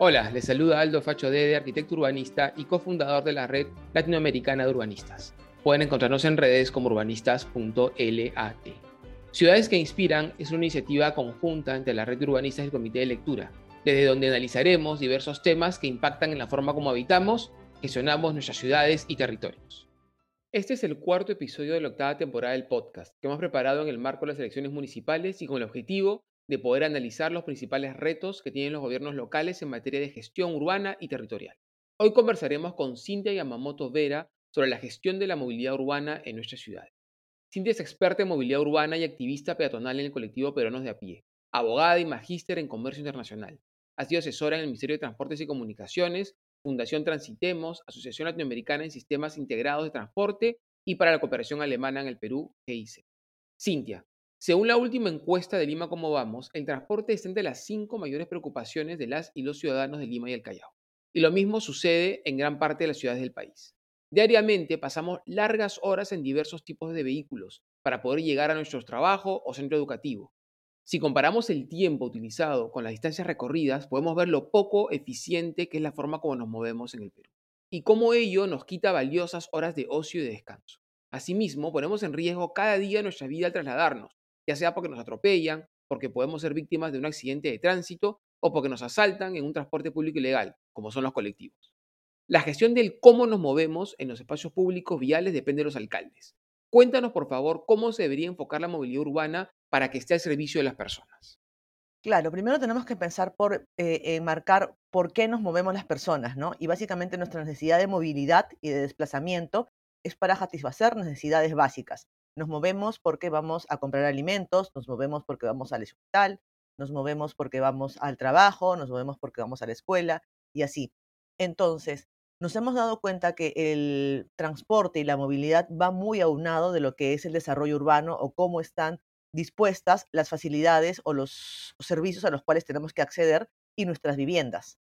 Hola, les saluda Aldo Facho Dede, arquitecto urbanista y cofundador de la red latinoamericana de urbanistas. Pueden encontrarnos en redes como urbanistas.lat. Ciudades que Inspiran es una iniciativa conjunta entre la red de urbanistas y el Comité de Lectura, desde donde analizaremos diversos temas que impactan en la forma como habitamos, gestionamos nuestras ciudades y territorios. Este es el cuarto episodio de la octava temporada del podcast que hemos preparado en el marco de las elecciones municipales y con el objetivo de poder analizar los principales retos que tienen los gobiernos locales en materia de gestión urbana y territorial. Hoy conversaremos con Cintia Yamamoto Vera sobre la gestión de la movilidad urbana en nuestras ciudades. Cintia es experta en movilidad urbana y activista peatonal en el colectivo Peruanos de a pie, abogada y magíster en comercio internacional. Ha sido asesora en el Ministerio de Transportes y Comunicaciones, Fundación Transitemos, Asociación Latinoamericana en Sistemas Integrados de Transporte y para la cooperación alemana en el Perú, GIC. Cintia, según la última encuesta de Lima Cómo Vamos, el transporte está entre las cinco mayores preocupaciones de las y los ciudadanos de Lima y el Callao. Y lo mismo sucede en gran parte de las ciudades del país. Diariamente pasamos largas horas en diversos tipos de vehículos para poder llegar a nuestro trabajo o centro educativo. Si comparamos el tiempo utilizado con las distancias recorridas, podemos ver lo poco eficiente que es la forma como nos movemos en el Perú y cómo ello nos quita valiosas horas de ocio y de descanso. Asimismo, ponemos en riesgo cada día nuestra vida al trasladarnos, ya sea porque nos atropellan, porque podemos ser víctimas de un accidente de tránsito o porque nos asaltan en un transporte público ilegal, como son los colectivos. La gestión del cómo nos movemos en los espacios públicos viales depende de los alcaldes. Cuéntanos, por favor, cómo se debería enfocar la movilidad urbana para que esté al servicio de las personas. Claro, primero tenemos que pensar por eh, marcar por qué nos movemos las personas, ¿no? Y básicamente nuestra necesidad de movilidad y de desplazamiento es para satisfacer necesidades básicas. Nos movemos porque vamos a comprar alimentos, nos movemos porque vamos al hospital, nos movemos porque vamos al trabajo, nos movemos porque vamos a la escuela y así. Entonces, nos hemos dado cuenta que el transporte y la movilidad va muy aunado de lo que es el desarrollo urbano o cómo están dispuestas las facilidades o los servicios a los cuales tenemos que acceder y nuestras viviendas.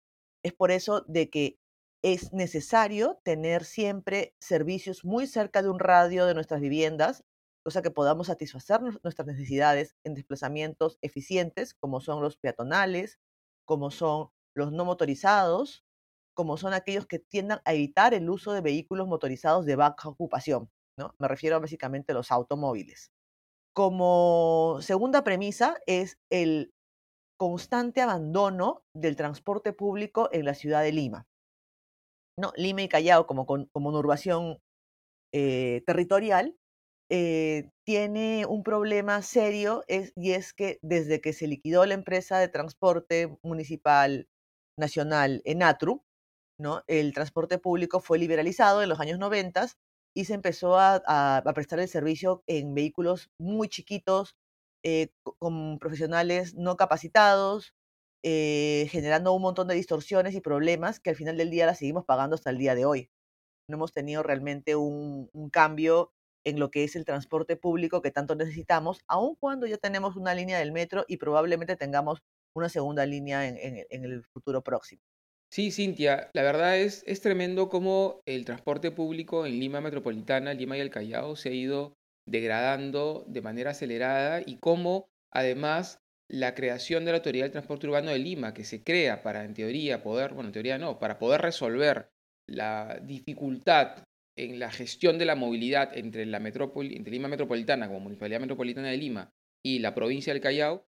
Es por eso de que es necesario tener siempre servicios muy cerca de un radio de nuestras viviendas cosa que podamos satisfacer nuestras necesidades en desplazamientos eficientes, como son los peatonales, como son los no motorizados, como son aquellos que tiendan a evitar el uso de vehículos motorizados de baja ocupación. ¿no? Me refiero básicamente a los automóviles. Como segunda premisa es el constante abandono del transporte público en la ciudad de Lima. ¿no? Lima y Callao como, como conurbación eh, territorial eh, tiene un problema serio y es que desde que se liquidó la empresa de transporte municipal nacional Enatru, ¿no? el transporte público fue liberalizado en los años 90 y se empezó a, prestar el servicio en vehículos muy chiquitos, eh, con profesionales no capacitados, eh, generando un montón de distorsiones y problemas que al final del día las seguimos pagando hasta el día de hoy. No hemos tenido realmente un cambio en lo que es el transporte público que tanto necesitamos, aun cuando ya tenemos una línea del metro y probablemente tengamos una segunda línea en, el futuro próximo. Sí, Cintia, la verdad es, es tremendo cómo el transporte público en Lima Metropolitana, Lima y el Callao se ha ido degradando de manera acelerada y cómo además la creación de la Autoridad del Transporte Urbano de Lima, que se crea para, en teoría, poder, bueno, en teoría no, para poder resolver la dificultad en la gestión de la movilidad entre, la metrópoli, entre Lima Metropolitana como Municipalidad Metropolitana de Lima y la provincia del Callao,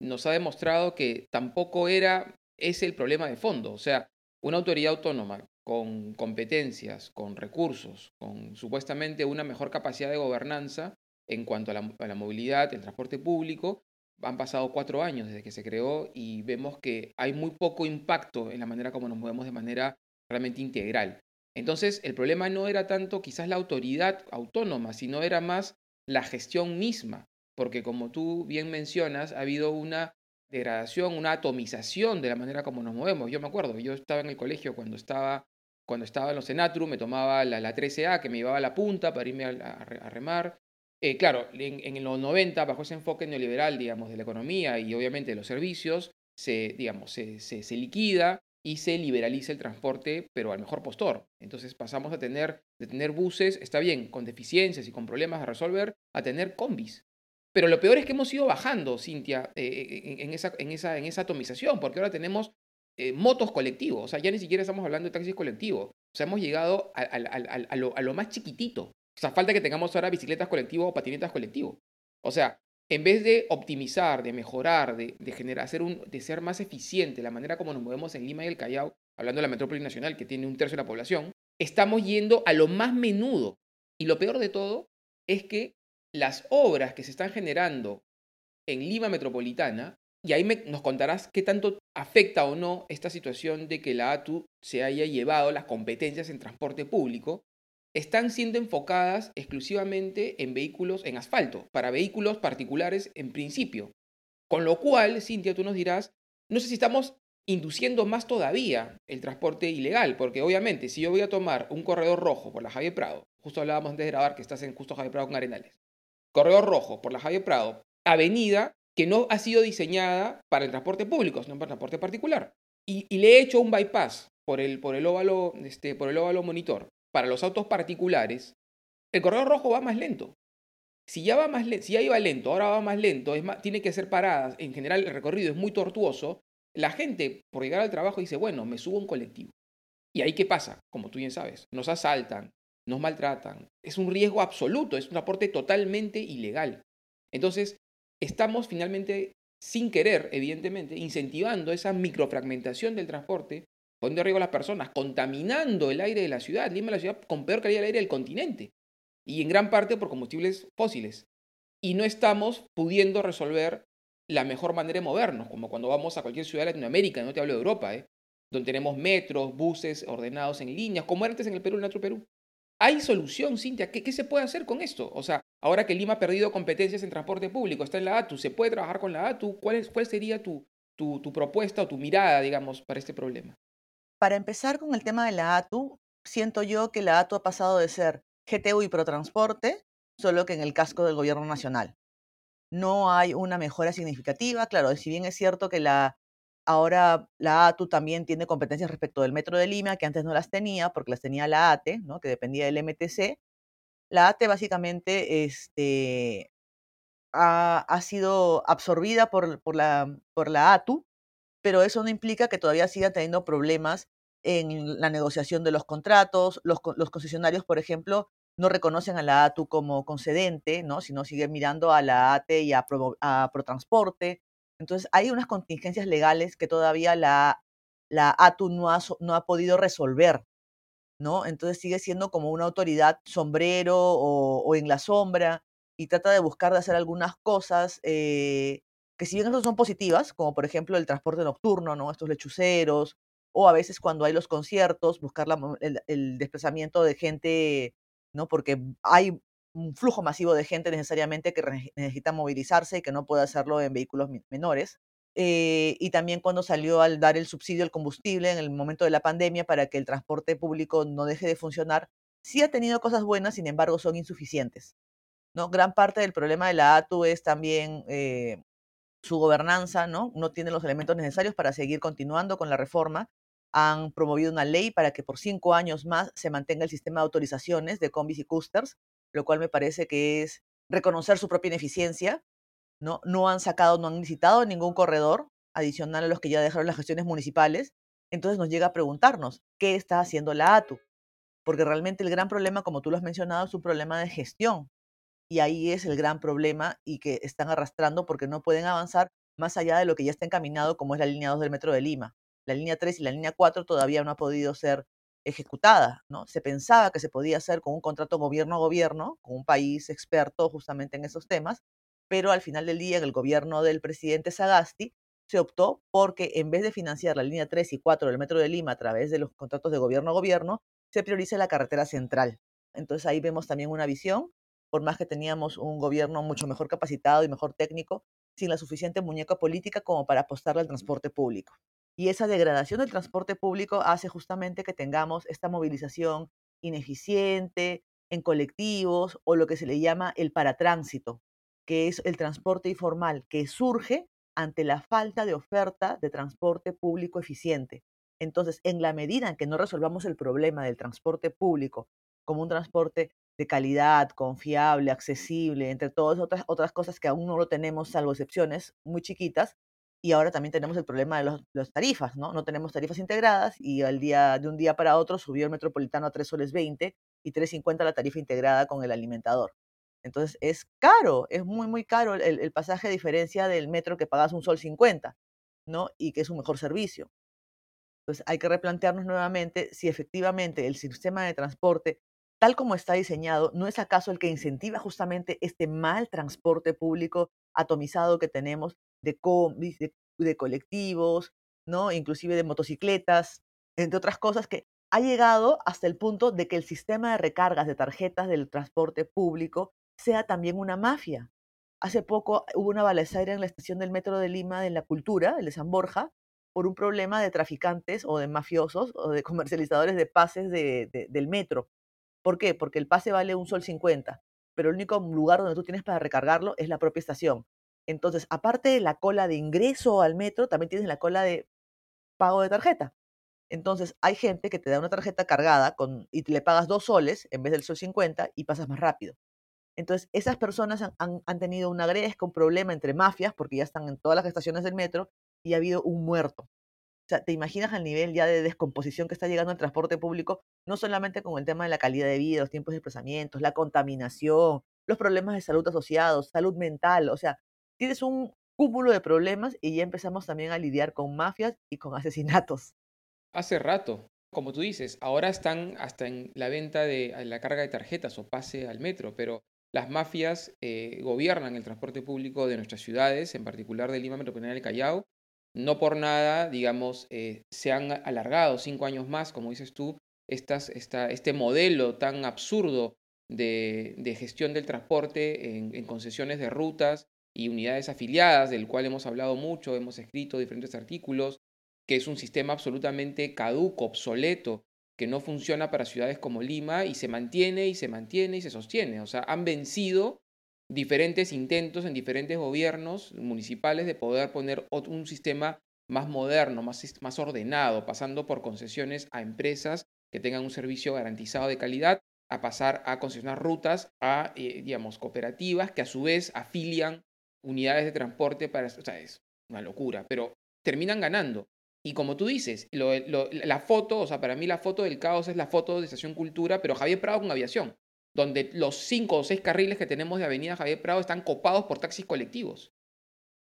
nos ha demostrado que tampoco era ese el problema de fondo. O sea, una autoridad autónoma con competencias, con recursos, con supuestamente una mejor capacidad de gobernanza en cuanto a la, a la movilidad, el transporte público, han pasado cuatro años desde que se creó y vemos que hay muy poco impacto en la manera como nos movemos de manera realmente integral. Entonces, el problema no era tanto quizás la autoridad autónoma, sino era más la gestión misma, porque como tú bien mencionas, ha habido una degradación, una atomización de la manera como nos movemos. Yo me acuerdo, yo estaba en el colegio cuando estaba, cuando estaba en los Senatru, me tomaba la, la 13A que me llevaba a la punta para irme a, remar. Eh, claro, en, los 90, bajo ese enfoque neoliberal, digamos, de la economía y obviamente de los servicios, se, digamos, se, se liquida y se liberaliza el transporte, pero al mejor postor. Entonces pasamos a tener, de tener buses, está bien, con deficiencias y con problemas a resolver, a tener combis. Pero lo peor es que hemos ido bajando, Cintia, eh, en, esa, en, esa, en esa atomización, porque ahora tenemos eh, motos colectivos. O sea, ya ni siquiera estamos hablando de taxis colectivos. O sea, hemos llegado a, lo, más chiquitito. O sea, falta que tengamos ahora bicicletas colectivas o patinetas colectivos. O sea, en vez de optimizar, de mejorar, de, generar, de ser más eficiente la manera como nos movemos en Lima y el Callao, hablando de la metrópoli nacional que tiene un tercio de la población, estamos yendo a lo más menudo. Y lo peor de todo es que las obras que se están generando en Lima Metropolitana, y ahí nos contarás qué tanto afecta o no esta situación de que la ATU se haya llevado las competencias en transporte público, están siendo enfocadas exclusivamente en vehículos en asfalto, para vehículos particulares en principio. Con lo cual, Cintia, tú nos dirás, no sé si estamos induciendo más todavía el transporte ilegal, porque obviamente si yo voy a tomar un corredor rojo por la Javier Prado, justo hablábamos antes de grabar que estás en justo Javier Prado con Arenales, corredor rojo por la Javier Prado, avenida que no ha sido diseñada para el transporte público, sino para el transporte particular. Y, le he hecho un bypass por el, por el, óvalo, este, por el óvalo monitor para los autos particulares, el corredor rojo va más lento. Si ya, va ya iba lento, ahora va más lento, tiene que hacer paradas, en general el recorrido es muy tortuoso, la gente por llegar al trabajo dice, bueno, me subo a un colectivo. ¿Y ahí qué pasa? Como tú bien sabes, nos asaltan, nos maltratan, es un riesgo absoluto, es un aporte totalmente ilegal. Entonces, estamos finalmente, sin querer, evidentemente, incentivando esa microfragmentación del transporte, poniendo riesgo a las personas, contaminando el aire de la ciudad. Lima es la ciudad con peor calidad del aire del continente, y en gran parte por combustibles fósiles. Y no estamos pudiendo resolver la mejor manera de movernos, como cuando vamos a cualquier ciudad de Latinoamérica, no te hablo de Europa, ¿eh? donde tenemos metros, buses ordenados en líneas, como antes en el Perú, en otro Perú. ¿Hay solución, Cintia? ¿Qué, ¿Qué, se puede hacer con esto? O sea, ahora que Lima ha perdido competencias en transporte público, está en la ATU, ¿se puede trabajar con la ATU? ¿Cuál, es, cuál sería tu, tu, tu propuesta o tu mirada, digamos, para este problema? Para empezar con el tema de la ATU, siento yo que la ATU ha pasado de ser GTU y Protransporte, solo que en el casco del gobierno nacional no hay una mejora significativa. Claro, si bien es cierto que la, ahora la ATU también tiene competencias respecto del Metro de Lima, que antes no las tenía, porque las tenía la ATE, ¿no? que dependía del MTC. La ATE básicamente este, ha, sido absorbida por, por, la, por la ATU, pero eso no implica que todavía siga teniendo problemas en la negociación de los contratos. Los, los concesionarios, por ejemplo, no reconocen a la ATU como concedente, ¿no? sino siguen mirando a la ATE y a, Protransporte. Entonces, hay unas contingencias legales que todavía la, la ATU no ha, no ha podido resolver. ¿no? Entonces sigue siendo como una autoridad sombrero o, en la sombra y trata de buscar de hacer algunas cosas eh, que si bien son positivas, como por ejemplo el transporte nocturno, ¿no? estos lechuceros, o a veces cuando hay los conciertos, buscar el, desplazamiento de gente ¿no? Porque hay un flujo masivo de gente necesariamente que necesita movilizarse y que no puede hacerlo en vehículos menores. Eh, y también cuando salió al dar el subsidio al combustible en el momento de la pandemia para que el transporte público no deje de funcionar, sí ha tenido cosas buenas, sin embargo son insuficientes. ¿no? Gran parte del problema de la ATU es también eh, su gobernanza, ¿no? no tiene los elementos necesarios para seguir continuando con la reforma han promovido una ley para que por cinco años más se mantenga el sistema de autorizaciones de combis y coasters, lo cual me parece que es reconocer su propia ineficiencia. No, no han sacado, no han licitado ningún corredor adicional a los que ya dejaron las gestiones municipales. Entonces nos llega a preguntarnos, ¿qué está haciendo la ATU? Porque realmente el gran problema, como tú lo has mencionado, es un problema de gestión. Y ahí es el gran problema y que están arrastrando porque no pueden avanzar más allá de lo que ya está encaminado, como es la línea 2 del Metro de Lima la línea 3 y la línea 4 todavía no ha podido ser ejecutada, ¿no? Se pensaba que se podía hacer con un contrato gobierno a gobierno, con un país experto justamente en esos temas, pero al final del día, en el gobierno del presidente Sagasti, se optó porque en vez de financiar la línea 3 y 4 del Metro de Lima a través de los contratos de gobierno a gobierno, se prioriza la carretera central. Entonces ahí vemos también una visión, por más que teníamos un gobierno mucho mejor capacitado y mejor técnico, sin la suficiente muñeca política como para apostarle al transporte público. Y esa degradación del transporte público hace justamente que tengamos esta movilización ineficiente en colectivos o lo que se le llama el paratránsito, que es el transporte informal, que surge ante la falta de oferta de transporte público eficiente. Entonces, en la medida en que no resolvamos el problema del transporte público como un transporte de calidad, confiable, accesible, entre todas otras, otras cosas que aún no lo tenemos, salvo excepciones muy chiquitas, Y ahora también tenemos el problema de los, las tarifas, ¿no? No tenemos tarifas integradas y al día, de un día para otro subió el metropolitano a 3 soles 20 y 3.50 la tarifa integrada con el alimentador. Entonces es caro, es muy, muy caro el, el pasaje a diferencia del metro que pagas un sol 50, ¿no? Y que es un mejor servicio. Entonces hay que replantearnos nuevamente si efectivamente el sistema de transporte, tal como está diseñado, no es acaso el que incentiva justamente este mal transporte público atomizado que tenemos de colectivos, ¿no? Inclusive de motocicletas, entre otras cosas que ha llegado hasta el punto de que el sistema de recargas de tarjetas del transporte público sea también una mafia. Hace poco hubo una balacera en la estación del metro de Lima de la Cultura, el de San Borja, por un problema de traficantes o de mafiosos o de comercializadores de pases de, del metro. ¿Por qué? Porque el pase vale un sol 50, pero el único lugar donde tú tienes para recargarlo es la propia estación. Entonces, aparte de la cola de ingreso al metro, también tienes la cola de pago de tarjeta. Entonces, hay gente que te da una tarjeta cargada con, y le pagas dos soles en vez del sol 50 y pasas más rápido. Entonces, esas personas han, tenido una gresca, un problema entre mafias, porque ya están en todas las estaciones del metro, y ha habido un muerto. Sea, ¿te imaginas el nivel ya de descomposición que está llegando al transporte público? No solamente con el tema de la calidad de vida, los tiempos de desplazamientos, la contaminación, los problemas de salud asociados, salud mental, o sea, tienes un cúmulo de problemas y ya empezamos también a lidiar con mafias y con asesinatos. Hace rato, como tú dices, ahora están hasta en la venta de la carga de tarjetas o pase al metro, pero las mafias eh, gobiernan el transporte público de nuestras ciudades, en particular de Lima Metropolitana del Callao. No por nada, digamos, eh, se han alargado cinco años más, como dices tú, este modelo tan absurdo de, de gestión del transporte en, en, concesiones de rutas y unidades afiliadas, del cual hemos hablado mucho, hemos escrito diferentes artículos, que es un sistema absolutamente caduco, obsoleto, que no funciona para ciudades como Lima y se mantiene y se mantiene y se sostiene. O sea, han vencido diferentes intentos en diferentes gobiernos municipales de poder poner un sistema más moderno, más, más ordenado, pasando por concesiones a empresas que tengan un servicio garantizado de calidad, a pasar a concesionar rutas a, eh, digamos, cooperativas que a su vez afilian unidades de transporte para... O sea, es una locura, pero terminan ganando. Y como tú dices, la foto, o sea, para mí la foto del caos es la foto de Estación Cultura, pero Javier Prado con aviación, donde los cinco o seis carriles que tenemos de Avenida Javier Prado están copados por taxis colectivos.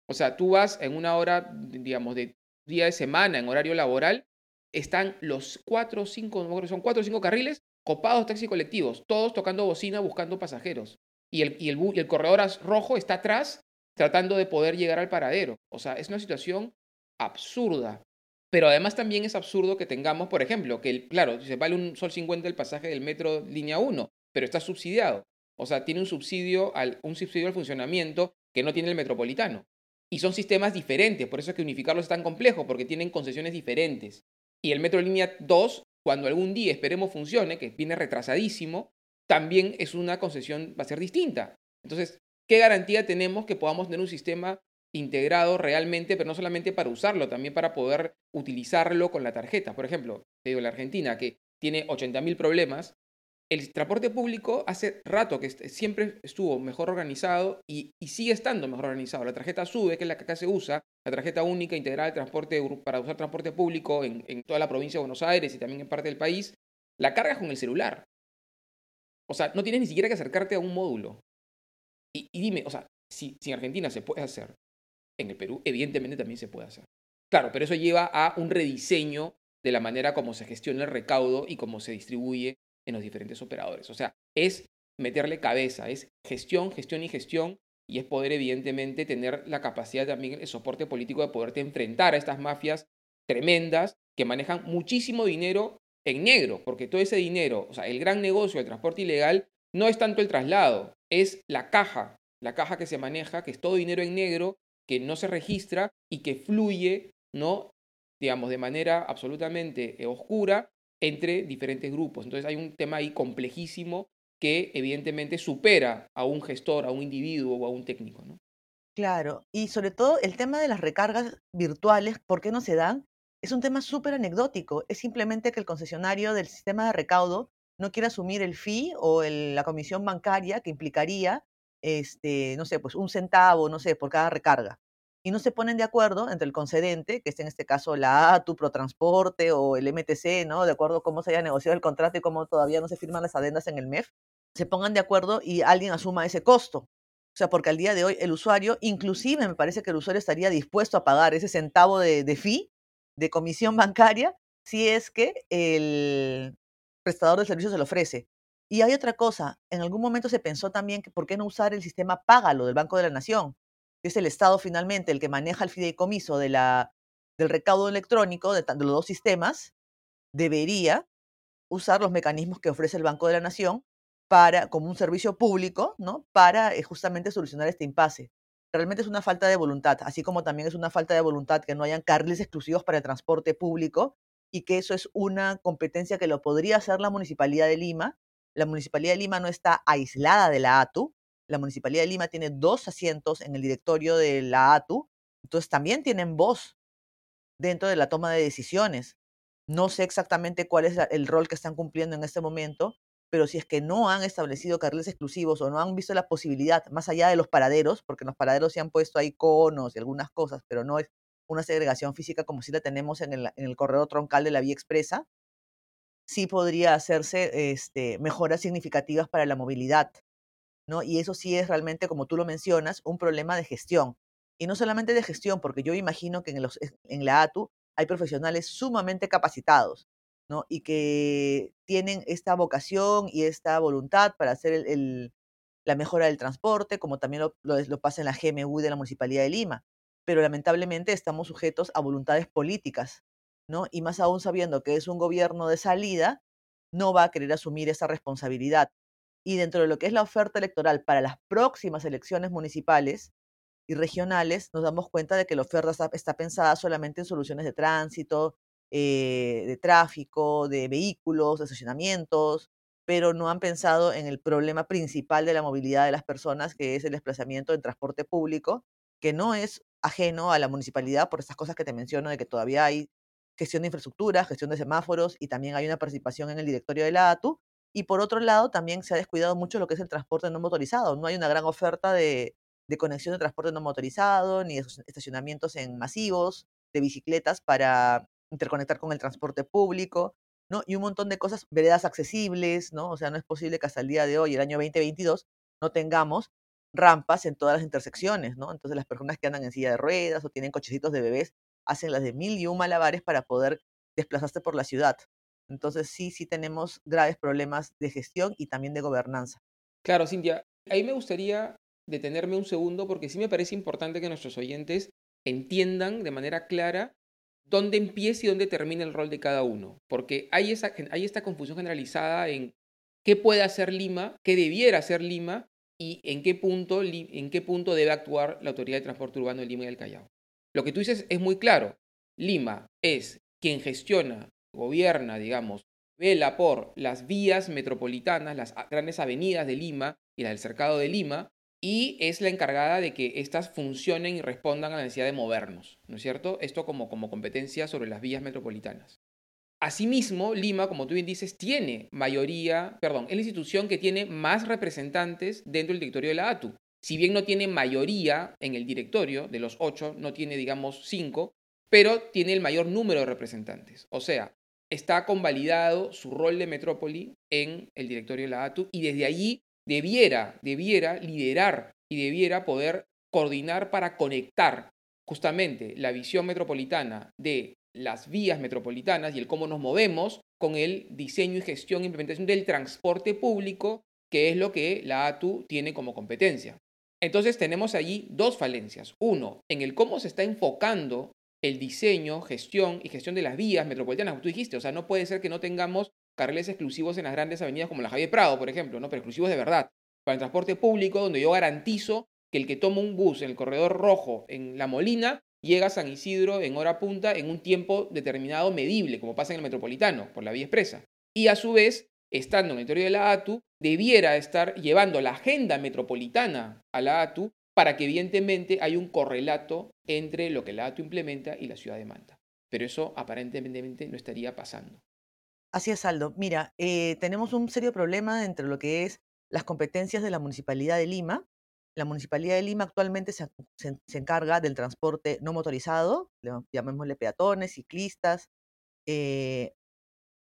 O sea, tú vas en una hora, digamos, de día de semana, en horario laboral, están los cuatro o cinco, son cuatro o cinco carriles copados taxis colectivos, todos tocando bocina buscando pasajeros. Y el, y el, y el corredor rojo está atrás tratando de poder llegar al paradero. O sea, es una situación absurda. Pero además también es absurdo que tengamos, por ejemplo, que, el, claro, se vale un sol 50 el pasaje del metro línea 1, pero está subsidiado. O sea, tiene un subsidio, al, un subsidio al funcionamiento que no tiene el metropolitano. Y son sistemas diferentes, por eso es que unificarlos es tan complejo, porque tienen concesiones diferentes. Y el metro línea 2, cuando algún día esperemos funcione, que viene retrasadísimo, también es una concesión, va a ser distinta. Entonces, ¿qué garantía tenemos que podamos tener un sistema integrado realmente, pero no solamente para usarlo, también para poder utilizarlo con la tarjeta. Por ejemplo, te digo, la Argentina, que tiene 80.000 problemas, el transporte público hace rato que siempre estuvo mejor organizado y, sigue estando mejor organizado. La tarjeta SUBE, que es la que acá se usa, la tarjeta única integrada de transporte para usar transporte público en, toda la provincia de Buenos Aires y también en parte del país, la cargas con el celular. O sea, no tienes ni siquiera que acercarte a un módulo. Y, dime, o sea, si en Argentina se puede hacer, en el Perú, evidentemente también se puede hacer. Claro, pero eso lleva a un rediseño de la manera como se gestiona el recaudo y cómo se distribuye en los diferentes operadores. O sea, es meterle cabeza, es gestión, gestión y gestión, y es poder evidentemente tener la capacidad también, el soporte político de poderte enfrentar a estas mafias tremendas que manejan muchísimo dinero en negro, porque todo ese dinero, o sea, el gran negocio del transporte ilegal no es tanto el traslado, es la caja, la caja que se maneja, que es todo dinero en negro que no se registra y que fluye, ¿no? digamos, de manera absolutamente eh, oscura entre diferentes grupos. Entonces hay un tema ahí complejísimo que evidentemente supera a un gestor, a un individuo o a un técnico. ¿no? Claro, y sobre todo el tema de las recargas virtuales, ¿por qué no se dan? Es un tema súper anecdótico. Es simplemente que el concesionario del sistema de recaudo no quiere asumir el fee o la comisión bancaria que implicaría este, no sé, pues un centavo, no sé, por cada recarga. Y no se ponen de acuerdo entre el concedente, que es en este caso la ATU, Protransporte o el MTC, ¿no? De acuerdo a cómo se haya negociado el contrato y cómo todavía no se firman las adendas en el MEF, se pongan de acuerdo y alguien asuma ese costo. O sea, porque al día de hoy el usuario, inclusive me parece que el usuario estaría dispuesto a pagar ese centavo de, de fee, de comisión bancaria, si es que el prestador de servicio se lo ofrece. Y hay otra cosa, en algún momento se pensó también que por qué no usar el sistema Págalo del Banco de la Nación, es el Estado finalmente el que maneja el fideicomiso del recaudo electrónico de, de los dos sistemas, debería usar los mecanismos que ofrece el Banco de la Nación para, como un servicio público, ¿no? Para eh, justamente solucionar este impasse. Realmente es una falta de voluntad, así como también es una falta de voluntad que no hayan carriles exclusivos para el transporte público y que eso es una competencia que lo podría hacer la Municipalidad de Lima. La Municipalidad de Lima no está aislada de la ATU. La Municipalidad de Lima tiene dos asientos en el directorio de la ATU, entonces también tienen voz dentro de la toma de decisiones. No sé exactamente cuál es el rol que están cumpliendo en este momento, pero si es que no han establecido carriles exclusivos o no han visto la posibilidad, más allá de los paraderos, porque los paraderos se han puesto ahí conos y algunas cosas, pero no es una segregación física como si la tenemos en el, en el corredor troncal de la vía expresa, sí podría hacerse este, mejoras significativas para la movilidad, ¿no? Y eso sí es realmente, como tú lo mencionas, un problema de gestión. Y no solamente de gestión, porque yo imagino que en, los, en la ATU hay profesionales sumamente capacitados, y que tienen esta vocación y esta voluntad para hacer la mejora del transporte, como también lo, pasa en la GMU de la Municipalidad de Lima. Pero lamentablemente estamos sujetos a voluntades políticas, ¿no? Y más aún sabiendo que es un gobierno de salida, no va a querer asumir esa responsabilidad. Y dentro de lo que es la oferta electoral para las próximas elecciones municipales y regionales, nos damos cuenta de que la oferta está pensada solamente en soluciones de tránsito, eh, de tráfico, de vehículos, de estacionamientos, pero no han pensado en el problema principal de la movilidad de las personas, que es el desplazamiento en transporte público, que no es ajeno a la municipalidad por estas cosas que te menciono, de que todavía hay gestión de infraestructura, gestión de semáforos y también hay una participación en el directorio de la ATU. Y por otro lado, también se ha descuidado mucho lo que es el transporte no motorizado. No hay una gran oferta de, de conexión de transporte no motorizado, ni de estacionamientos en masivos, de bicicletas para interconectar con el transporte público, ¿no? Y un montón de cosas, veredas accesibles, ¿no? O sea, no es posible que hasta el día de hoy, el año 2022, no tengamos rampas en todas las intersecciones, ¿no? Entonces las personas que andan en silla de ruedas o tienen cochecitos de bebés hacen las de mil y un malabares para poder desplazarse por la ciudad. Entonces sí, sí tenemos graves problemas de gestión y también de gobernanza. Claro, Cintia, ahí me gustaría detenerme un segundo porque sí me parece importante que nuestros oyentes entiendan de manera clara dónde empieza y dónde termina el rol de cada uno, porque hay, esa, hay esta confusión generalizada en qué puede hacer Lima, qué debiera hacer Lima y en qué, punto, en qué punto debe actuar la Autoridad de Transporte Urbano de Lima y del Callao. Lo que tú dices es muy claro. Lima es quien gestiona, gobierna, digamos, vela por las vías metropolitanas, las grandes avenidas de Lima y las del cercado de Lima, y es la encargada de que éstas funcionen y respondan a la necesidad de movernos, ¿no es cierto? Esto como, como competencia sobre las vías metropolitanas. Asimismo, Lima, como tú bien dices, tiene mayoría, perdón, es la institución que tiene más representantes dentro del directorio de la ATU. Si bien no tiene mayoría en el directorio, de los ocho, no tiene, digamos, cinco, pero tiene el mayor número de representantes. O sea, está convalidado su rol de metrópoli en el directorio de la ATU y desde allí debiera, debiera liderar y debiera poder coordinar para conectar justamente la visión metropolitana de las vías metropolitanas y el cómo nos movemos con el diseño y gestión e implementación del transporte público, que es lo que la ATU tiene como competencia. Entonces tenemos allí dos falencias. Uno, en el cómo se está enfocando el diseño, gestión y gestión de las vías metropolitanas, como tú dijiste. O sea, no puede ser que no tengamos carriles exclusivos en las grandes avenidas como la Javier Prado, por ejemplo, ¿no? pero exclusivos de verdad. Para el transporte público, donde yo garantizo que el que toma un bus en el corredor rojo en La Molina llega a San Isidro en hora punta en un tiempo determinado medible, como pasa en el metropolitano, por la vía expresa. Y a su vez, estando en el territorio de la ATU, debiera estar llevando la agenda metropolitana a la ATU para que evidentemente hay un correlato entre lo que la ATU implementa y la ciudad demanda. Pero eso aparentemente no estaría pasando. Así es, Aldo. Mira, eh, tenemos un serio problema entre lo que es las competencias de la Municipalidad de Lima La Municipalidad de Lima actualmente se, encarga del transporte no motorizado, llamémosle peatones, ciclistas, eh,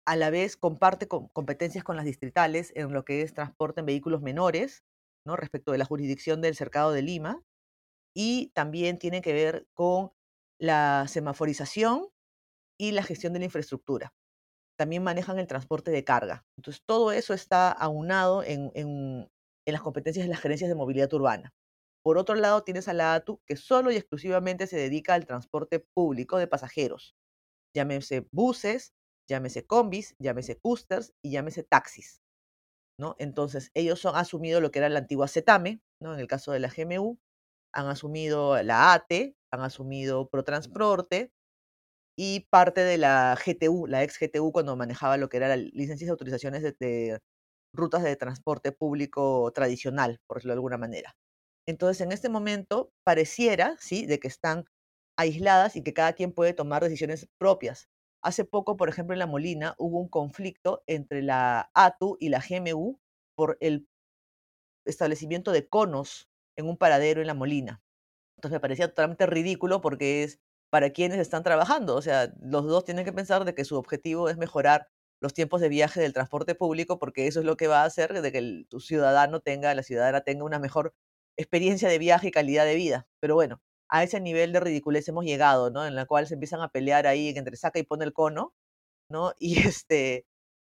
a la vez comparte competencias con las distritales en lo que es transporte en vehículos menores, ¿no? respecto de la jurisdicción del Cercado de Lima, y también tiene que ver con la semaforización y la gestión de la infraestructura. También manejan el transporte de carga. Entonces, todo eso está aunado en, en las competencias de las gerencias de movilidad urbana. Por otro lado, tienes a la ATU, que solo y exclusivamente se dedica al transporte público de pasajeros. Llámese buses, llámese combis, llámese coasters y llámese taxis. ¿No? Entonces, ellos han asumido lo que era la antigua CETAME, ¿no? en el caso de la GMU, han asumido la ATE, han asumido ProTransporte y parte de la GTU, la ex GTU, cuando manejaba lo que era la licencias y autorizaciones de rutas de transporte público tradicional, por decirlo de alguna manera. Entonces, en este momento pareciera, ¿sí?, de que están aisladas y que cada quien puede tomar decisiones propias. Hace poco, por ejemplo, en La Molina hubo un conflicto entre la ATU y la GMU por el establecimiento de conos en un paradero en La Molina. Entonces me parecía totalmente ridículo porque es para quienes están trabajando. O sea, los dos tienen que pensar de que su objetivo es mejorar los tiempos de viaje del transporte público, porque eso es lo que va a hacer de que el, ciudadano tenga, la ciudadana tenga una mejor experiencia de viaje y calidad de vida. Pero bueno, a ese nivel de ridiculez hemos llegado, ¿no? En la cual se empiezan a pelear ahí entre saca y pone el cono, ¿no? Y este,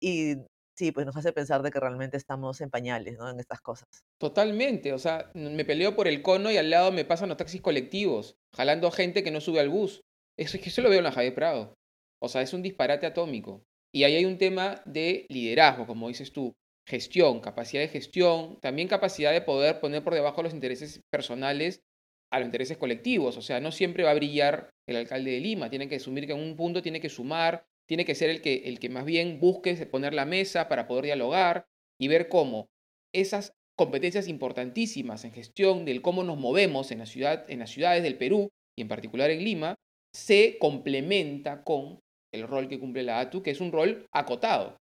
y sí, pues nos hace pensar de que realmente estamos en pañales, ¿no? En estas cosas. Totalmente, o sea, me peleo por el cono y al lado me pasan los taxis colectivos, jalando gente que no sube al bus. Eso es que eso lo veo en la Javier Prado. O sea, es un disparate atómico. Y ahí hay un tema de liderazgo, como dices tú, gestión, capacidad de gestión, también capacidad de poder poner por debajo los intereses personales a los intereses colectivos. O sea, no siempre va a brillar el alcalde de Lima, tiene que asumir que en un punto tiene que sumar, tiene que ser el que, el que más bien busque poner la mesa para poder dialogar y ver cómo esas competencias importantísimas en gestión del cómo nos movemos en, la ciudad, en las ciudades del Perú y en particular en Lima, se complementa con el rol que cumple la ATU, que es un rol acotado.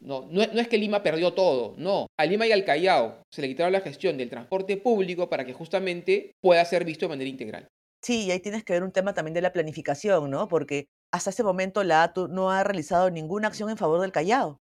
No, no, es que Lima perdió todo, no. A Lima y al Callao se le quitaron la gestión del transporte público para que justamente pueda ser visto de manera integral. Sí, y ahí tienes que ver un tema también de la planificación, ¿no? Porque hasta ese momento la ATU no ha realizado ninguna acción en favor del Callao.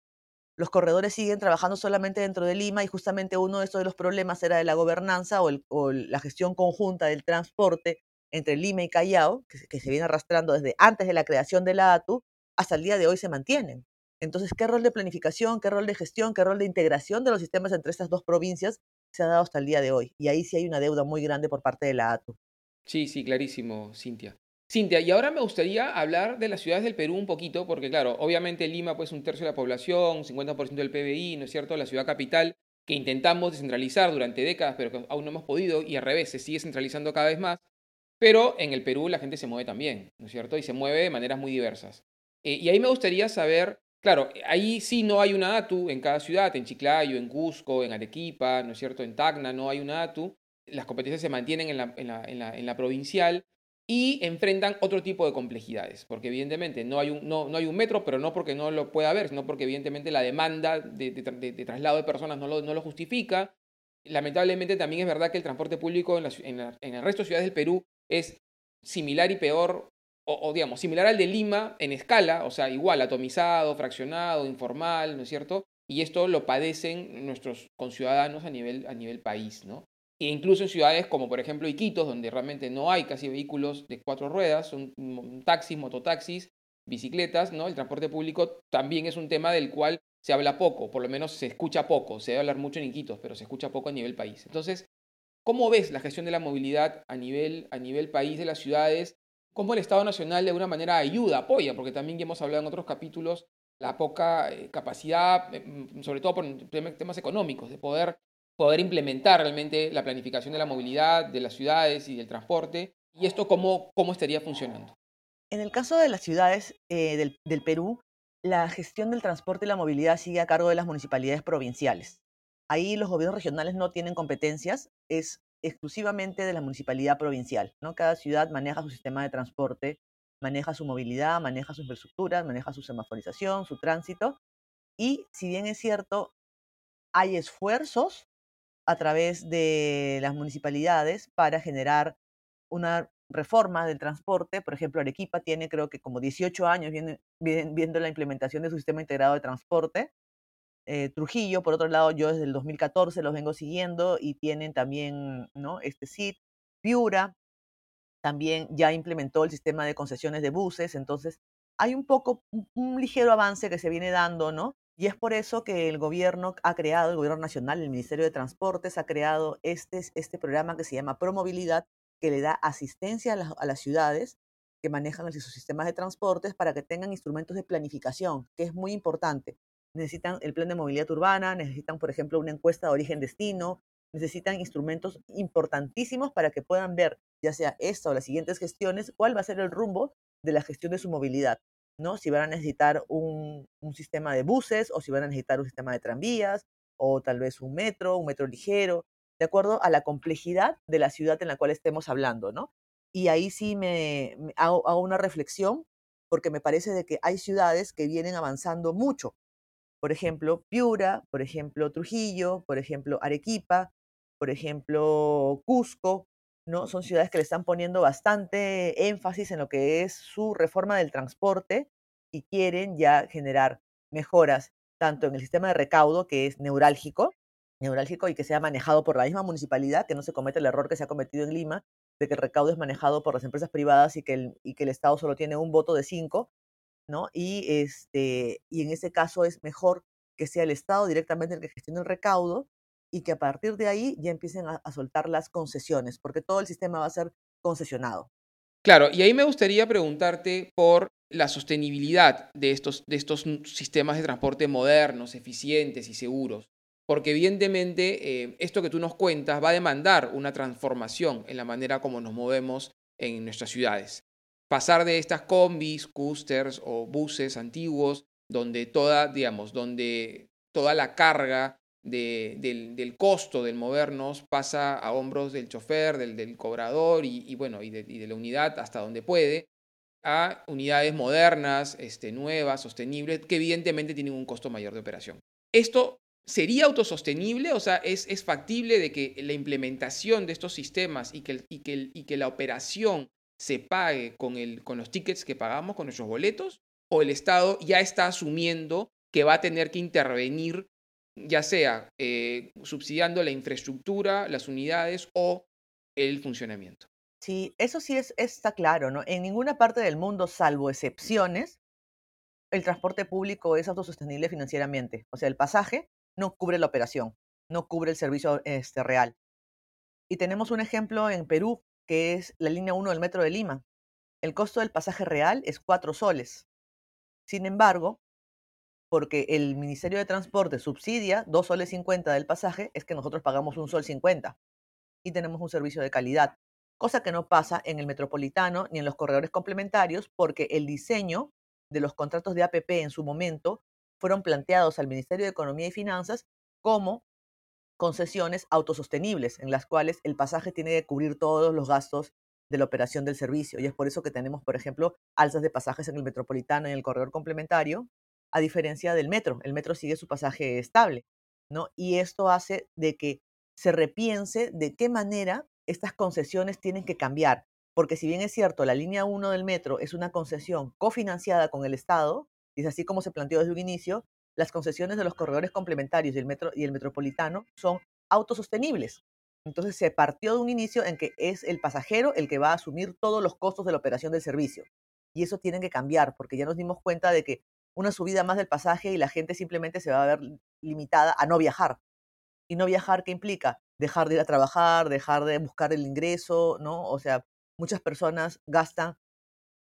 Los corredores siguen trabajando solamente dentro de Lima y justamente uno de estos de los problemas era de la gobernanza o, o la gestión conjunta del transporte entre Lima y Callao, que, se viene arrastrando desde antes de la creación de la ATU, hasta el día de hoy se mantienen. Entonces, ¿qué rol de planificación, qué rol de gestión, qué rol de integración de los sistemas entre estas dos provincias se ha dado hasta el día de hoy? Y ahí sí hay una deuda muy grande por parte de la ATU. Sí, sí, clarísimo, Cintia. Cintia, y ahora me gustaría hablar de las ciudades del Perú un poquito, porque claro, obviamente Lima pues un tercio de la población, 50% del PBI, ¿no es cierto? La ciudad capital, que intentamos descentralizar durante décadas, pero que aún no hemos podido, y al revés, se sigue centralizando cada vez más. Pero en el Perú la gente se mueve también, ¿no es cierto? Y se mueve de maneras muy diversas. Eh, y ahí me gustaría saber, claro, ahí sí no hay una ATU en cada ciudad, en Chiclayo, en Cusco, en Arequipa, ¿no es cierto? En Tacna no hay una ATU. Las competencias se mantienen en la, la, provincial y enfrentan otro tipo de complejidades, porque evidentemente no hay, un, metro, pero no porque no lo pueda haber, sino porque evidentemente la demanda de, traslado de personas no lo, justifica. Lamentablemente también es verdad que el transporte público en, en el resto de ciudades del Perú es similar y peor, o, digamos, similar al de Lima en escala, o sea, igual, atomizado, fraccionado, informal, ¿no es cierto? Y esto lo padecen nuestros conciudadanos a nivel, a nivel país, ¿no? E incluso en ciudades como por ejemplo Iquitos, donde realmente no hay casi vehículos de cuatro ruedas, son taxis, mototaxis, bicicletas, ¿no? El transporte público también es un tema del cual se habla poco, por lo menos se escucha poco, se debe hablar mucho en Iquitos, pero se escucha poco a nivel país. Entonces, ¿Cómo ves la gestión de la movilidad a nivel, a nivel país de las ciudades? ¿Cómo el Estado Nacional de alguna manera ayuda, apoya? Porque también ya hemos hablado en otros capítulos la poca eh, capacidad, eh, mm, sobre todo por temas económicos, de poder, poder implementar realmente la planificación de la movilidad de las ciudades y del transporte. ¿Y esto cómo, cómo estaría funcionando? En el caso de las ciudades eh, del, del Perú, la gestión del transporte y la movilidad sigue a cargo de las municipalidades provinciales. Ahí los gobiernos regionales no tienen competencias, es exclusivamente de la municipalidad provincial. ¿no? Cada ciudad maneja su sistema de transporte, maneja su movilidad, maneja su infraestructura, maneja su semaforización, su tránsito. Y si bien es cierto, hay esfuerzos a través de las municipalidades para generar una reforma del transporte. Por ejemplo, Arequipa tiene creo que como 18 años viendo la implementación de su sistema integrado de transporte. Eh, Trujillo, por otro lado, yo desde el 2014 los vengo siguiendo y tienen también ¿no? este SIT. Piura también ya implementó el sistema de concesiones de buses, entonces hay un poco, un, ligero avance que se viene dando, ¿no? Y es por eso que el gobierno ha creado, el gobierno nacional, el Ministerio de Transportes ha creado este, este programa que se llama Promovilidad, que le da asistencia a, a las ciudades que manejan sus sistemas de transportes para que tengan instrumentos de planificación, que es muy importante necesitan el plan de movilidad urbana, necesitan, por ejemplo, una encuesta de origen-destino, necesitan instrumentos importantísimos para que puedan ver, ya sea esta o las siguientes gestiones, cuál va a ser el rumbo de la gestión de su movilidad, ¿no? Si van a necesitar un, un sistema de buses o si van a necesitar un sistema de tranvías o tal vez un metro, un metro ligero, de acuerdo a la complejidad de la ciudad en la cual estemos hablando, ¿no? Y ahí sí me, hago, hago, una reflexión porque me parece de que hay ciudades que vienen avanzando mucho por ejemplo, Piura, por ejemplo, Trujillo, por ejemplo, Arequipa, por ejemplo, Cusco, ¿no? Son ciudades que le están poniendo bastante énfasis en lo que es su reforma del transporte y quieren ya generar mejoras tanto en el sistema de recaudo, que es neurálgico, neurálgico y que sea manejado por la misma municipalidad, que no se cometa el error que se ha cometido en Lima, de que el recaudo es manejado por las empresas privadas y que el, y que el Estado solo tiene un voto de cinco, ¿no? Y, este, y en ese caso es mejor que sea el Estado directamente el que gestione el recaudo y que a partir de ahí ya empiecen a, soltar las concesiones, porque todo el sistema va a ser concesionado. Claro, y ahí me gustaría preguntarte por la sostenibilidad de estos, de estos sistemas de transporte modernos, eficientes y seguros. Porque evidentemente eh, esto que tú nos cuentas va a demandar una transformación en la manera como nos movemos en nuestras ciudades pasar de estas combis, coasters o buses antiguos, donde toda, digamos, donde toda la carga del, costo del movernos pasa a hombros del chofer, del, cobrador y, bueno, y de, la unidad hasta donde puede, a unidades modernas, este, nuevas, sostenibles, que evidentemente tienen un costo mayor de operación. Esto ¿Sería autosostenible? O sea, ¿es, ¿es, factible de que la implementación de estos sistemas y que la operación se pague con, el, con los tickets que pagamos, con nuestros boletos, o el Estado ya está asumiendo que va a tener que intervenir, ya sea eh, subsidiando la infraestructura, las unidades o el funcionamiento. Sí, eso sí es, está claro, ¿no? En ninguna parte del mundo, salvo excepciones, el transporte público es autosostenible financieramente. O sea, el pasaje no cubre la operación, no cubre el servicio este, real. Y tenemos un ejemplo en Perú que es la línea 1 del Metro de Lima. El costo del pasaje real es 4 soles. Sin embargo, porque el Ministerio de Transporte subsidia 2 soles 50 del pasaje, es que nosotros pagamos un sol 50 y tenemos un servicio de calidad, cosa que no pasa en el metropolitano ni en los corredores complementarios, porque el diseño de los contratos de APP en su momento fueron planteados al Ministerio de Economía y Finanzas como concesiones autosostenibles, en las cuales el pasaje tiene que cubrir todos los gastos de la operación del servicio. Y es por eso que tenemos, por ejemplo, alzas de pasajes en el metropolitano y en el corredor complementario, a diferencia del metro. El metro sigue su pasaje estable, ¿no? Y esto hace de que se repiense de qué manera estas concesiones tienen que cambiar. Porque si bien es cierto, la línea 1 del metro es una concesión cofinanciada con el Estado, es así como se planteó desde un inicio, las concesiones de los corredores complementarios y el, metro, y el metropolitano son autosostenibles. Entonces se partió de un inicio en que es el pasajero el que va a asumir todos los costos de la operación del servicio. Y eso tiene que cambiar, porque ya nos dimos cuenta de que una subida más del pasaje y la gente simplemente se va a ver limitada a no viajar. Y no viajar, ¿qué implica? Dejar de ir a trabajar, dejar de buscar el ingreso, ¿no? O sea, muchas personas gastan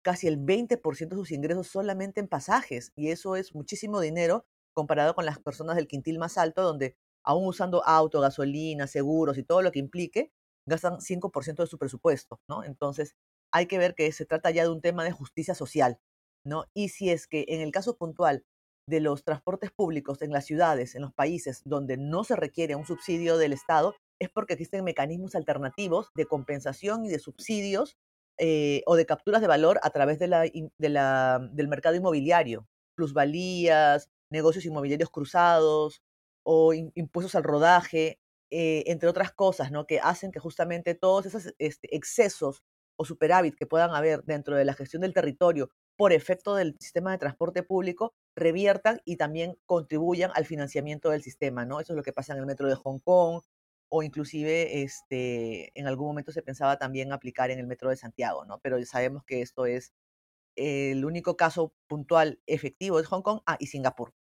casi el 20% de sus ingresos solamente en pasajes y eso es muchísimo dinero comparado con las personas del quintil más alto donde aún usando auto, gasolina, seguros y todo lo que implique, gastan 5% de su presupuesto, ¿no? Entonces, hay que ver que se trata ya de un tema de justicia social, ¿no? Y si es que en el caso puntual de los transportes públicos en las ciudades, en los países donde no se requiere un subsidio del Estado, es porque existen mecanismos alternativos de compensación y de subsidios eh, o de capturas de valor a través de la, de la, del mercado inmobiliario, plusvalías, negocios inmobiliarios cruzados o impuestos al rodaje. eh, entre otras cosas, ¿no? Que hacen que justamente todos esos este, excesos o superávit que puedan haber dentro de la gestión del territorio por efecto del sistema de transporte público reviertan y también contribuyan al financiamiento del sistema, ¿no? Eso es lo que pasa en el metro de Hong Kong o inclusive este, en algún momento se pensaba también aplicar en el metro de Santiago, ¿no? Pero sabemos que esto es el único caso puntual efectivo de Hong Kong ah, y Singapur.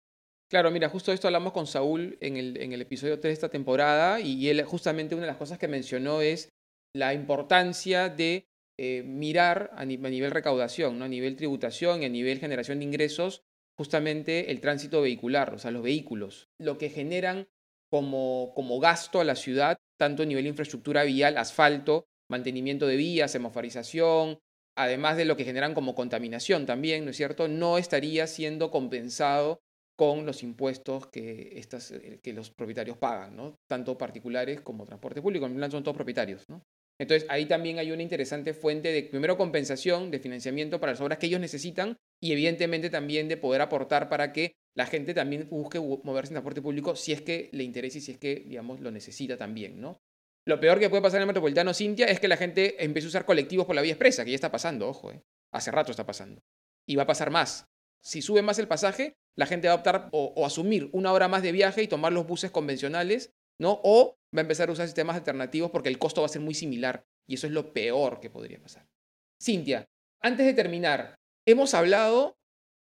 Claro, mira, justo esto hablamos con Saúl en el, en el episodio 3 de esta temporada y él justamente una de las cosas que mencionó es la importancia de eh, mirar a, nivel recaudación, ¿no? a nivel tributación y a nivel generación de ingresos, justamente el tránsito vehicular, o sea, los vehículos, lo que generan como, como gasto a la ciudad, tanto a nivel de infraestructura vial, asfalto, mantenimiento de vías, semaforización, además de lo que generan como contaminación también, ¿no es cierto? No estaría siendo compensado con los impuestos que, estas, eh, que los propietarios pagan, ¿no? Tanto particulares como transporte público. En plan son todos propietarios, ¿no? Entonces ahí también hay una interesante fuente de, primero, compensación de financiamiento para las obras que ellos necesitan y evidentemente también de poder aportar para que la gente también busque moverse en transporte público si es que le interesa y si es que, digamos, lo necesita también, ¿no? Lo peor que puede pasar en el metropolitano Cintia es que la gente empiece a usar colectivos por la vía expresa, que ya está pasando, ojo, ¿eh? hace rato está pasando. Y va a pasar más. Si sube más el pasaje, la gente va a optar o, asumir una hora más de viaje y tomar los buses convencionales ¿no? O va a empezar a usar sistemas alternativos porque el costo va a ser muy similar y eso es lo peor que podría pasar. Cintia, antes de terminar, hemos hablado,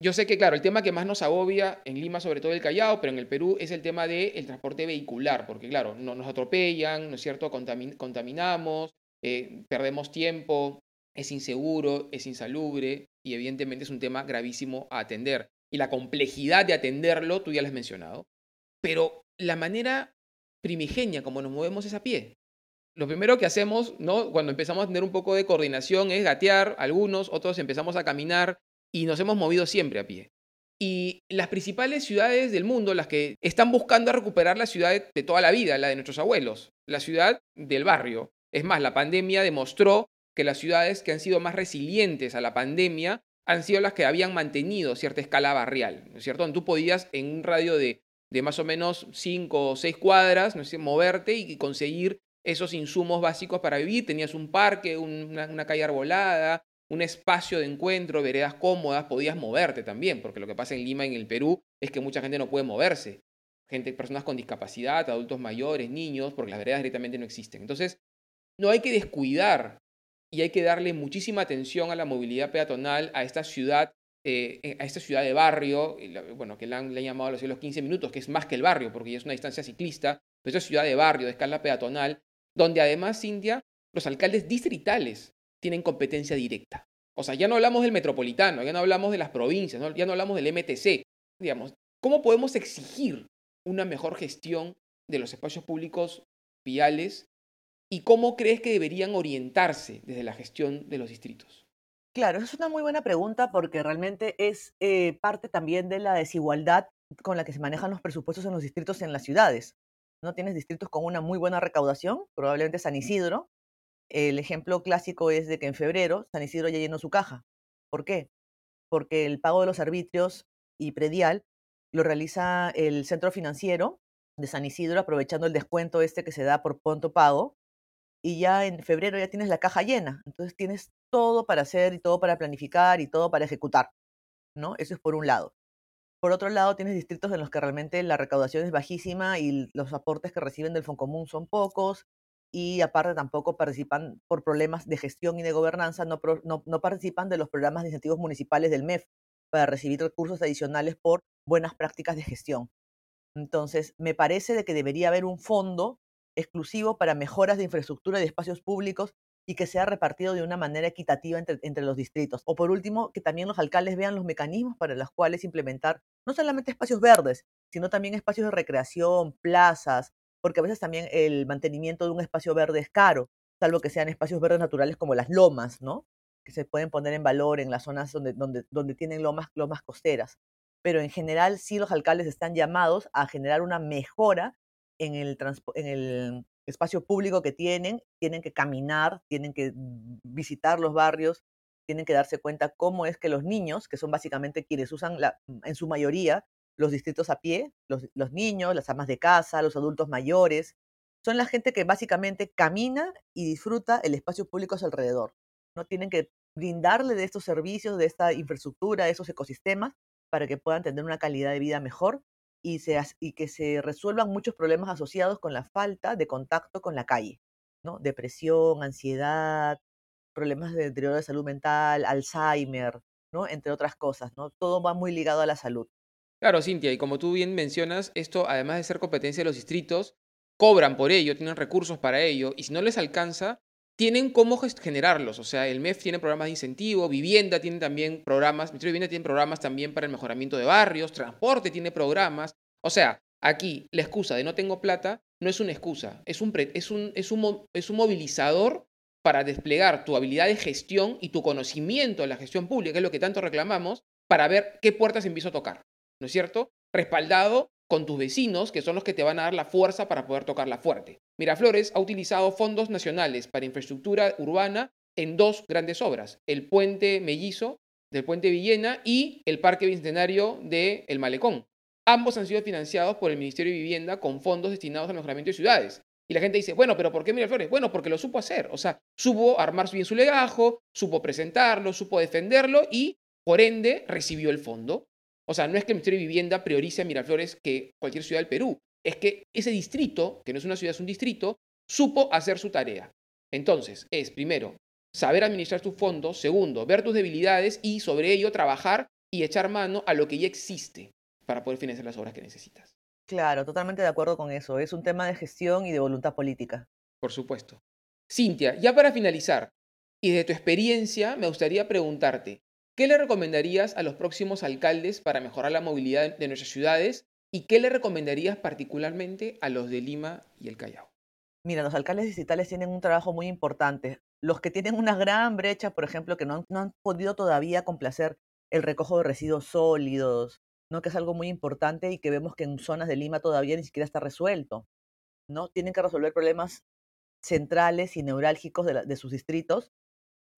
yo sé que claro, el tema que más nos agobia en Lima, sobre todo el Callao, pero en el Perú es el tema del transporte vehicular, porque claro, no, nos atropellan, ¿no es cierto? contaminamos, eh, perdemos tiempo, es inseguro, es insalubre y evidentemente es un tema gravísimo a atender. Y la complejidad de atenderlo, tú ya lo has mencionado. Pero la manera primigenia como nos movemos es a pie. Lo primero que hacemos, ¿no? Cuando empezamos a tener un poco de coordinación es gatear, algunos, otros empezamos a caminar y nos hemos movido siempre a pie. Y las principales ciudades del mundo, las que están buscando recuperar la ciudad de toda la vida, la de nuestros abuelos, la ciudad del barrio. Es más, la pandemia demostró que las ciudades que han sido más resilientes a la pandemia han sido las que habían mantenido cierta escala barrial, ¿no es cierto? tú podías en un radio de de más o menos cinco o seis cuadras, ¿no sé, moverte y conseguir esos insumos básicos para vivir. Tenías un parque, una, calle arbolada, un espacio de encuentro, veredas cómodas, podías moverte también, porque lo que pasa en Lima, en el Perú, es que mucha gente no puede moverse. Gente, personas con discapacidad, adultos mayores, niños, porque las veredas directamente no existen. Entonces, no hay que descuidar y hay que darle muchísima atención a la movilidad peatonal, a esta ciudad eh, a esta ciudad de barrio, bueno, que le han, llamado a los 15 minutos, que es más que el barrio, porque ya es una distancia ciclista, pero es ciudad de barrio, de escala peatonal, donde además, India, los alcaldes distritales tienen competencia directa. O sea, ya no hablamos del metropolitano, ya no hablamos de las provincias, ya no hablamos del MTC. Digamos, ¿cómo podemos exigir una mejor gestión de los espacios públicos viales y cómo crees que deberían orientarse desde la gestión de los distritos? Claro, es una muy buena pregunta porque realmente es eh, parte también de la desigualdad con la que se manejan los presupuestos en los distritos en las ciudades. ¿no? Tienes distritos con una muy buena recaudación, probablemente San Isidro. El ejemplo clásico es de que en febrero San Isidro ya llenó su caja. ¿Por qué? Porque el pago de los arbitrios y predial lo realiza el centro financiero de San Isidro aprovechando el descuento este que se da por punto pago y ya en febrero ya tienes la caja llena. Entonces tienes todo para hacer y todo para planificar y todo para ejecutar, ¿no? Eso es por un lado. Por otro lado, tienes distritos en los que realmente la recaudación es bajísima y los aportes que reciben del Foncomún son pocos y aparte tampoco participan por problemas de gestión y de gobernanza, no, no, no participan de los programas de incentivos municipales del MEF para recibir recursos adicionales por buenas prácticas de gestión. Entonces, me parece de que debería haber un fondo exclusivo para mejoras de infraestructura de espacios públicos y que sea repartido de una manera equitativa entre, los distritos. O por último, que también los alcaldes vean los mecanismos para los cuales implementar no solamente espacios verdes, sino también espacios de recreación, plazas, porque a veces también el mantenimiento de un espacio verde es caro, salvo que sean espacios verdes naturales como las lomas, ¿no? Que se pueden poner en valor en las zonas donde, donde, donde tienen lomas, lomas costeras. Pero en general sí los alcaldes están llamados a generar una mejora en el, en el espacio público que tienen, tienen que caminar, tienen que visitar los barrios, tienen que darse cuenta cómo es que los niños, que son básicamente quienes usan la, en su mayoría los distritos a pie, los, niños, las amas de casa, los adultos mayores, son la gente que básicamente camina y disfruta el espacio público a su alrededor. No tienen que brindarle de estos servicios, de esta infraestructura, de esos ecosistemas, para que puedan tener una calidad de vida mejor y, se, y que se resuelvan muchos problemas asociados con la falta de contacto con la calle, ¿no? Depresión, ansiedad, problemas de deterioro de salud mental, Alzheimer, ¿no? Entre otras cosas, ¿no? Todo va muy ligado a la salud. Claro, Cintia, y como tú bien mencionas, esto además de ser competencia de los distritos, cobran por ello, tienen recursos para ello, y si no les alcanza, tienen cómo generarlos. O sea, el MEF tiene programas de incentivo, vivienda tiene también programas, Ministerio de Vivienda tiene programas también para el mejoramiento de barrios, transporte tiene programas. O sea, aquí la excusa de no tengo plata no es una excusa, es un, es un, es un, es un movilizador para desplegar tu habilidad de gestión y tu conocimiento de la gestión pública, que es lo que tanto reclamamos, para ver qué puertas empiezo a tocar, ¿no es cierto? Respaldado con tus vecinos, que son los que te van a dar la fuerza para poder tocarla fuerte. Miraflores ha utilizado fondos nacionales para infraestructura urbana en dos grandes obras, el puente Mellizo del puente Villena y el parque bicentenario de El Malecón. Ambos han sido financiados por el Ministerio de Vivienda con fondos destinados al mejoramiento de ciudades. Y la gente dice, bueno, pero ¿por qué Miraflores? Bueno, porque lo supo hacer. O sea, supo armar bien su legajo, supo presentarlo, supo defenderlo y, por ende, recibió el fondo. O sea, no es que el Ministerio de Vivienda priorice a Miraflores que cualquier ciudad del Perú. Es que ese distrito, que no es una ciudad, es un distrito, supo hacer su tarea. Entonces, es primero, saber administrar tus fondos. Segundo, ver tus debilidades y sobre ello trabajar y echar mano a lo que ya existe para poder financiar las obras que necesitas. Claro, totalmente de acuerdo con eso. Es un tema de gestión y de voluntad política. Por supuesto. Cintia, ya para finalizar, y de tu experiencia, me gustaría preguntarte, ¿qué le recomendarías a los próximos alcaldes para mejorar la movilidad de nuestras ciudades? ¿Y qué le recomendarías particularmente a los de Lima y el Callao? Mira, los alcaldes distritales tienen un trabajo muy importante. Los que tienen una gran brecha, por ejemplo, que no han, podido todavía complacer el recojo de residuos sólidos, ¿no? que es algo muy importante y que vemos que en zonas de Lima todavía ni siquiera está resuelto. ¿no? Tienen que resolver problemas centrales y neurálgicos de, sus distritos,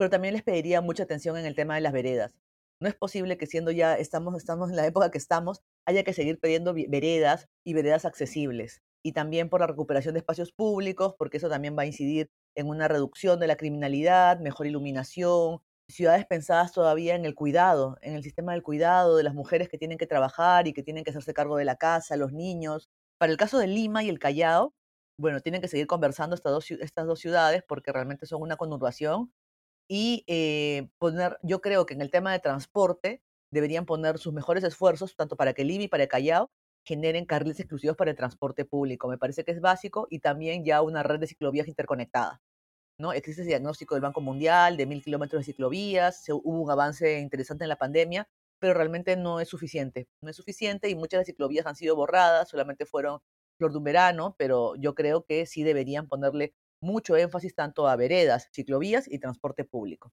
pero también les pediría mucha atención en el tema de las veredas. No es posible que siendo ya, estamos, estamos en la época que estamos, haya que seguir pidiendo veredas y veredas accesibles. Y también por la recuperación de espacios públicos, porque eso también va a incidir en una reducción de la criminalidad, mejor iluminación, ciudades pensadas todavía en el cuidado, en el sistema del cuidado de las mujeres que tienen que trabajar y que tienen que hacerse cargo de la casa, los niños. Para el caso de Lima y el Callao, bueno, tienen que seguir conversando estas dos, estas dos ciudades porque realmente son una conurbación y eh, poner, yo creo que en el tema de transporte deberían poner sus mejores esfuerzos, tanto para que Lima y para Callao generen carriles exclusivos para el transporte público. Me parece que es básico y también ya una red de ciclovías interconectada. ¿no? Existe ese diagnóstico del Banco Mundial de mil kilómetros de ciclovías, hubo un avance interesante en la pandemia, pero realmente no es suficiente. No es suficiente y muchas de las ciclovías han sido borradas, solamente fueron flor de un verano, pero yo creo que sí deberían ponerle mucho énfasis tanto a veredas, ciclovías y transporte público.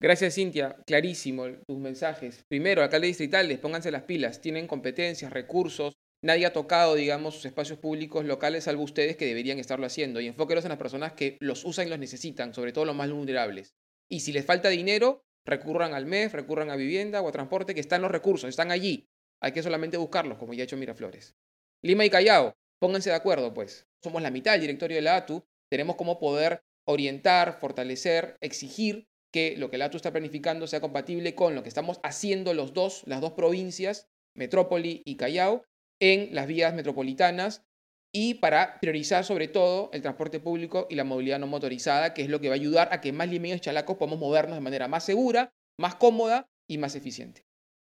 Gracias, Cintia. Clarísimo tus mensajes. Primero, alcaldes distritales, pónganse las pilas. Tienen competencias, recursos, nadie ha tocado, digamos, sus espacios públicos locales, salvo ustedes que deberían estarlo haciendo. Y enfóquelos en las personas que los usan y los necesitan, sobre todo los más vulnerables. Y si les falta dinero, recurran al MEF, recurran a vivienda o a transporte, que están los recursos, están allí. Hay que solamente buscarlos, como ya ha hecho Miraflores. Lima y Callao, pónganse de acuerdo, pues. Somos la mitad del directorio de la ATU, tenemos como poder orientar, fortalecer, exigir que lo que la ATU está planificando sea compatible con lo que estamos haciendo los dos, las dos provincias, Metrópoli y Callao, en las vías metropolitanas y para priorizar sobre todo el transporte público y la movilidad no motorizada, que es lo que va a ayudar a que más limeños y chalacos podamos movernos de manera más segura, más cómoda y más eficiente.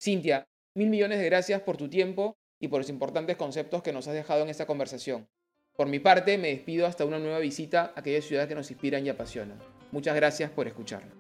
Cintia, mil millones de gracias por tu tiempo y por los importantes conceptos que nos has dejado en esta conversación. Por mi parte, me despido hasta una nueva visita a aquellas ciudades que nos inspiran y apasionan. Muchas gracias por escucharnos.